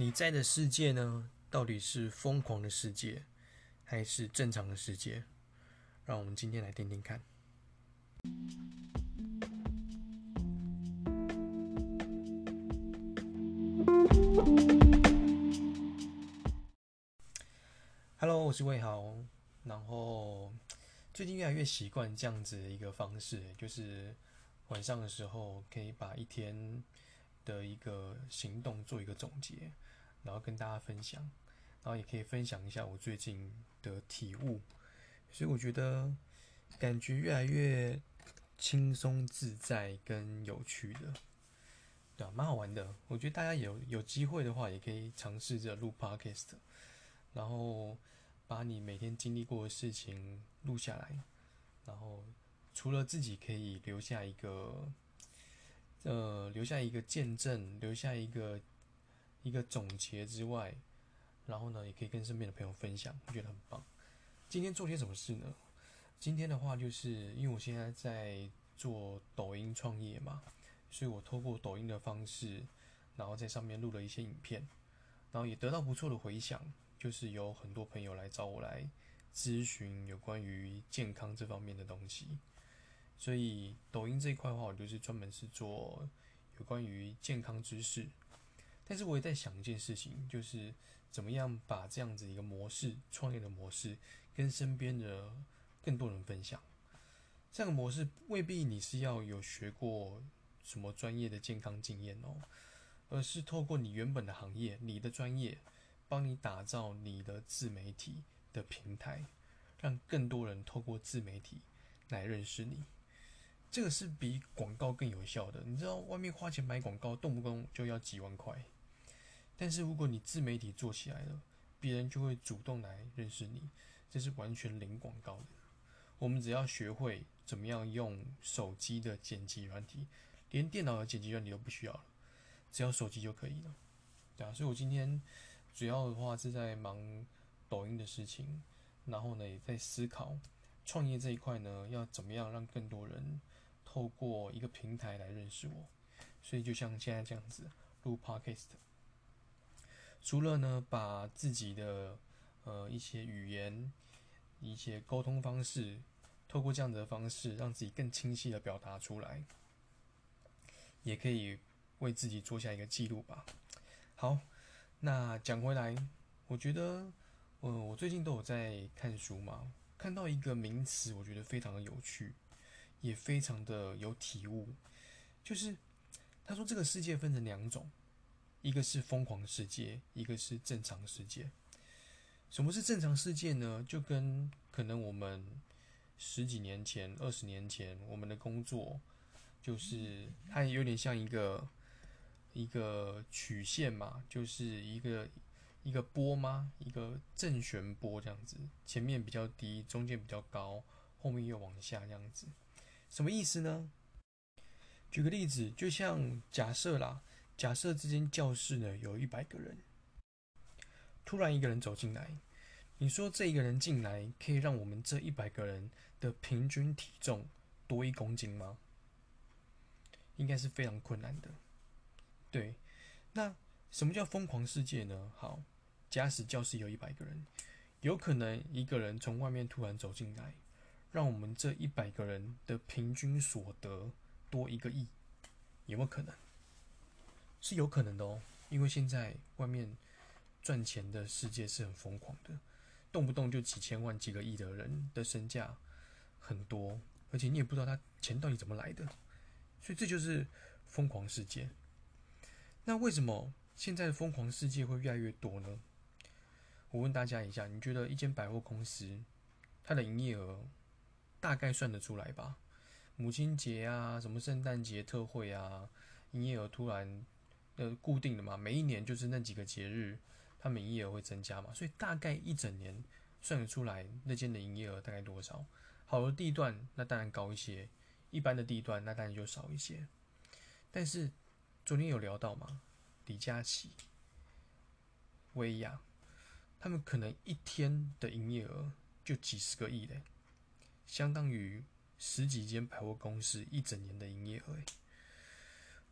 你在的世界呢，到底是疯狂的世界，还是正常的世界？让我们今天来听听看。Hello，我是魏豪。然后最近越来越习惯这样子的一个方式，就是晚上的时候可以把一天的一个行动做一个总结。然后跟大家分享，然后也可以分享一下我最近的体悟，所以我觉得感觉越来越轻松自在跟有趣的，对啊，蛮好玩的。我觉得大家有有机会的话，也可以尝试着录 podcast，然后把你每天经历过的事情录下来，然后除了自己可以留下一个，呃，留下一个见证，留下一个。一个总结之外，然后呢，也可以跟身边的朋友分享，我觉得很棒。今天做些什么事呢？今天的话，就是因为我现在在做抖音创业嘛，所以我透过抖音的方式，然后在上面录了一些影片，然后也得到不错的回响，就是有很多朋友来找我来咨询有关于健康这方面的东西。所以抖音这一块的话，我就是专门是做有关于健康知识。但是我也在想一件事情，就是怎么样把这样子一个模式、创业的模式，跟身边的更多人分享。这样的模式未必你是要有学过什么专业的健康经验哦，而是透过你原本的行业、你的专业，帮你打造你的自媒体的平台，让更多人透过自媒体来认识你。这个是比广告更有效的。你知道，外面花钱买广告，动不动就要几万块。但是如果你自媒体做起来了，别人就会主动来认识你，这是完全零广告的。我们只要学会怎么样用手机的剪辑软体，连电脑的剪辑软体都不需要了，只要手机就可以了。对啊，所以我今天主要的话是在忙抖音的事情，然后呢也在思考创业这一块呢要怎么样让更多人透过一个平台来认识我。所以就像现在这样子录 podcast。除了呢，把自己的呃一些语言、一些沟通方式，透过这样的方式，让自己更清晰的表达出来，也可以为自己做下一个记录吧。好，那讲回来，我觉得，呃，我最近都有在看书嘛，看到一个名词，我觉得非常的有趣，也非常的有体悟，就是他说这个世界分成两种。一个是疯狂世界，一个是正常世界。什么是正常世界呢？就跟可能我们十几年前、二十年前我们的工作，就是它有点像一个一个曲线嘛，就是一个一个波吗？一个正弦波这样子，前面比较低，中间比较高，后面又往下这样子。什么意思呢？举个例子，就像假设啦。假设这间教室呢有一百个人，突然一个人走进来，你说这一个人进来可以让我们这一百个人的平均体重多一公斤吗？应该是非常困难的。对，那什么叫疯狂世界呢？好，假使教室有一百个人，有可能一个人从外面突然走进来，让我们这一百个人的平均所得多一个亿，有没有可能？是有可能的哦，因为现在外面赚钱的世界是很疯狂的，动不动就几千万、几个亿的人的身价很多，而且你也不知道他钱到底怎么来的，所以这就是疯狂世界。那为什么现在的疯狂世界会越来越多呢？我问大家一下，你觉得一间百货公司它的营业额大概算得出来吧？母亲节啊，什么圣诞节特惠啊，营业额突然。呃，固定的嘛，每一年就是那几个节日，他们营业额会增加嘛，所以大概一整年算得出来那间的营业额大概多少。好的地段那当然高一些，一般的地段那当然就少一些。但是昨天有聊到嘛，李佳琦、薇娅，他们可能一天的营业额就几十个亿嘞，相当于十几间百货公司一整年的营业额。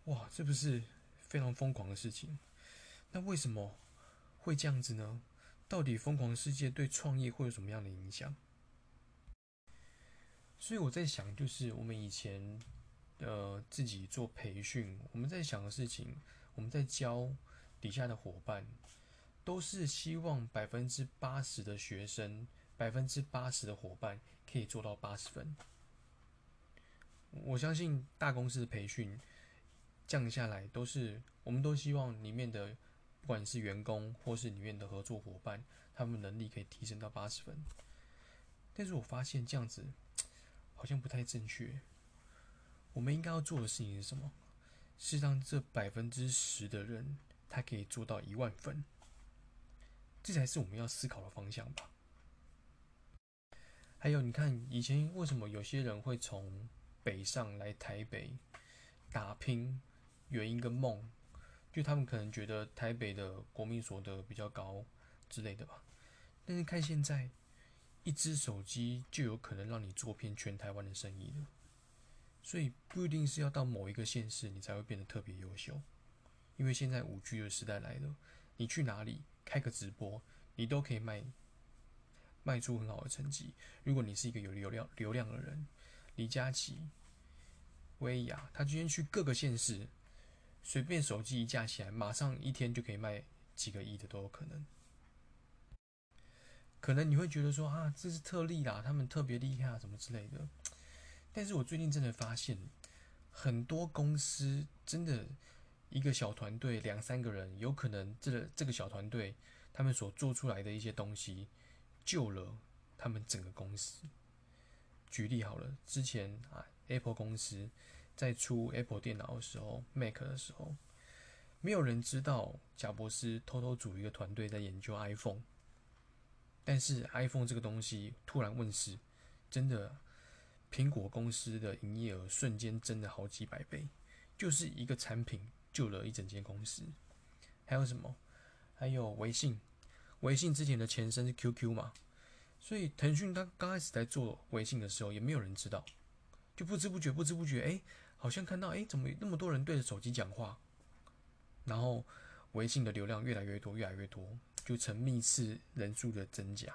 哇，这不是？非常疯狂的事情。那为什么会这样子呢？到底疯狂世界对创业会有什么样的影响？所以我在想，就是我们以前呃自己做培训，我们在想的事情，我们在教底下的伙伴，都是希望百分之八十的学生，百分之八十的伙伴可以做到八十分。我相信大公司的培训降下来，都是我们都希望里面的。不管是员工或是里面的合作伙伴，他们能力可以提升到八十分。但是我发现这样子 好像不太正确。我们应该要做的事情是什么？是让这百分之十的人，他可以做到一万分。这才是我们要思考的方向吧。还有，你看以前为什么有些人会从北上来台北打拼，原因跟梦？就他们可能觉得台北的国民所得比较高之类的吧，但是看现在，一只手机就有可能让你做遍全台湾的生意了，所以不一定是要到某一个县市你才会变得特别优秀，因为现在五 G 的时代来了，你去哪里开个直播，你都可以卖卖出很好的成绩。如果你是一个有流量流量的人，李佳琦、薇娅，他今天去各个县市。随便手机一架起来，马上一天就可以卖几个亿的都有可能。可能你会觉得说啊，这是特例啦，他们特别厉害啊，什么之类的。但是我最近真的发现，很多公司真的一个小团队两三个人，有可能这个这个小团队他们所做出来的一些东西，救了他们整个公司。举例好了，之前啊，Apple 公司。在出 Apple 电脑的时候，Mac 的时候，没有人知道贾博士偷偷组一个团队在研究 iPhone。但是 iPhone 这个东西突然问世，真的，苹果公司的营业额瞬间增了好几百倍，就是一个产品救了一整间公司。还有什么？还有微信，微信之前的前身是 QQ 嘛？所以腾讯它刚开始在做微信的时候，也没有人知道，就不知不觉，不知不觉，哎。好像看到，哎，怎么那么多人对着手机讲话？然后微信的流量越来越多，越来越多，就成密室人数的增加，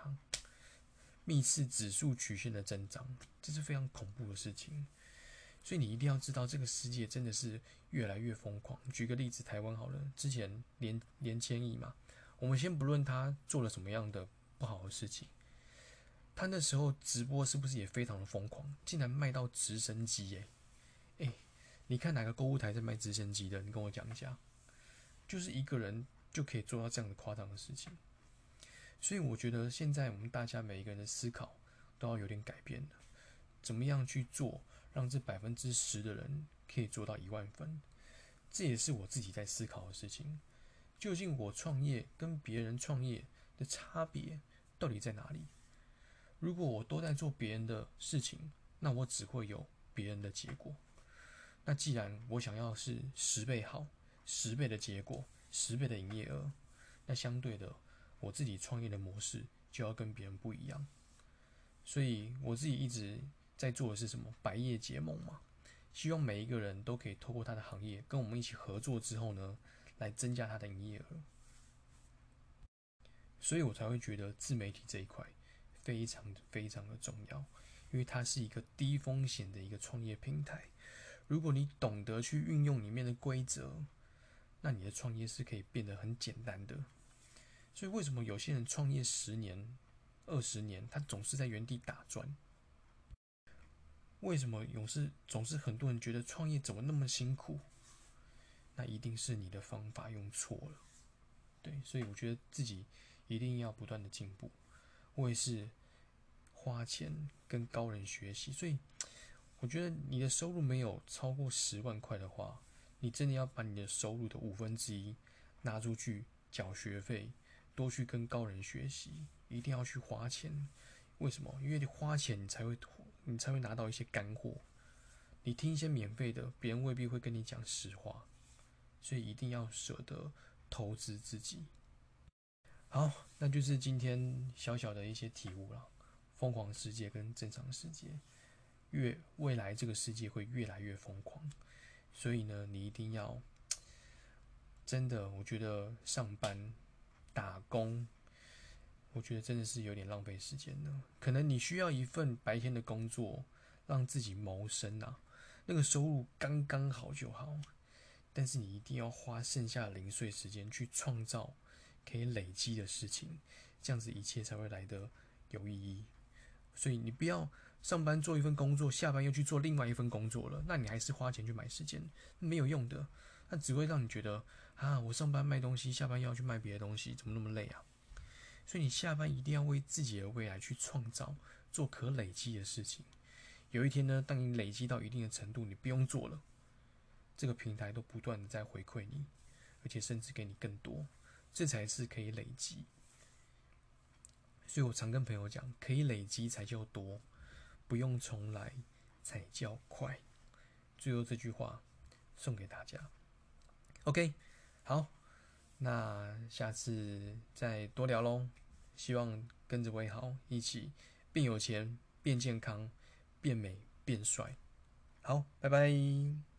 密室指数曲线的增长，这是非常恐怖的事情。所以你一定要知道，这个世界真的是越来越疯狂。举个例子，台湾好了，之前连连千亿嘛，我们先不论他做了什么样的不好的事情，他那时候直播是不是也非常的疯狂？竟然卖到直升机耶，哎。你看哪个购物台在卖直升机的？你跟我讲一下，就是一个人就可以做到这样的夸张的事情。所以我觉得现在我们大家每一个人的思考都要有点改变了。怎么样去做，让这百分之十的人可以做到一万分？这也是我自己在思考的事情。究竟我创业跟别人创业的差别到底在哪里？如果我都在做别人的事情，那我只会有别人的结果。那既然我想要是十倍好，十倍的结果，十倍的营业额，那相对的，我自己创业的模式就要跟别人不一样。所以我自己一直在做的是什么？百业结盟嘛，希望每一个人都可以透过他的行业跟我们一起合作之后呢，来增加他的营业额。所以我才会觉得自媒体这一块非常非常的重要，因为它是一个低风险的一个创业平台。如果你懂得去运用里面的规则，那你的创业是可以变得很简单的。所以为什么有些人创业十年、二十年，他总是在原地打转？为什么总是总是很多人觉得创业怎么那么辛苦？那一定是你的方法用错了。对，所以我觉得自己一定要不断的进步。我也是花钱跟高人学习，所以。我觉得你的收入没有超过十万块的话，你真的要把你的收入的五分之一拿出去缴学费，多去跟高人学习，一定要去花钱。为什么？因为你花钱，你才会你才会拿到一些干货。你听一些免费的，别人未必会跟你讲实话，所以一定要舍得投资自己。好，那就是今天小小的一些体悟了。疯狂世界跟正常世界。越未来这个世界会越来越疯狂，所以呢，你一定要真的，我觉得上班打工，我觉得真的是有点浪费时间的。可能你需要一份白天的工作，让自己谋生啊，那个收入刚刚好就好。但是你一定要花剩下零碎时间去创造可以累积的事情，这样子一切才会来得有意义。所以你不要上班做一份工作，下班又去做另外一份工作了，那你还是花钱去买时间，没有用的。那只会让你觉得啊，我上班卖东西，下班又要去卖别的东西，怎么那么累啊？所以你下班一定要为自己的未来去创造，做可累积的事情。有一天呢，当你累积到一定的程度，你不用做了，这个平台都不断的在回馈你，而且甚至给你更多，这才是可以累积。所以我常跟朋友讲，可以累积才叫多，不用重来才叫快。最后这句话送给大家。OK，好，那下次再多聊喽。希望跟着我好一起变有钱、变健康、变美、变帅。好，拜拜。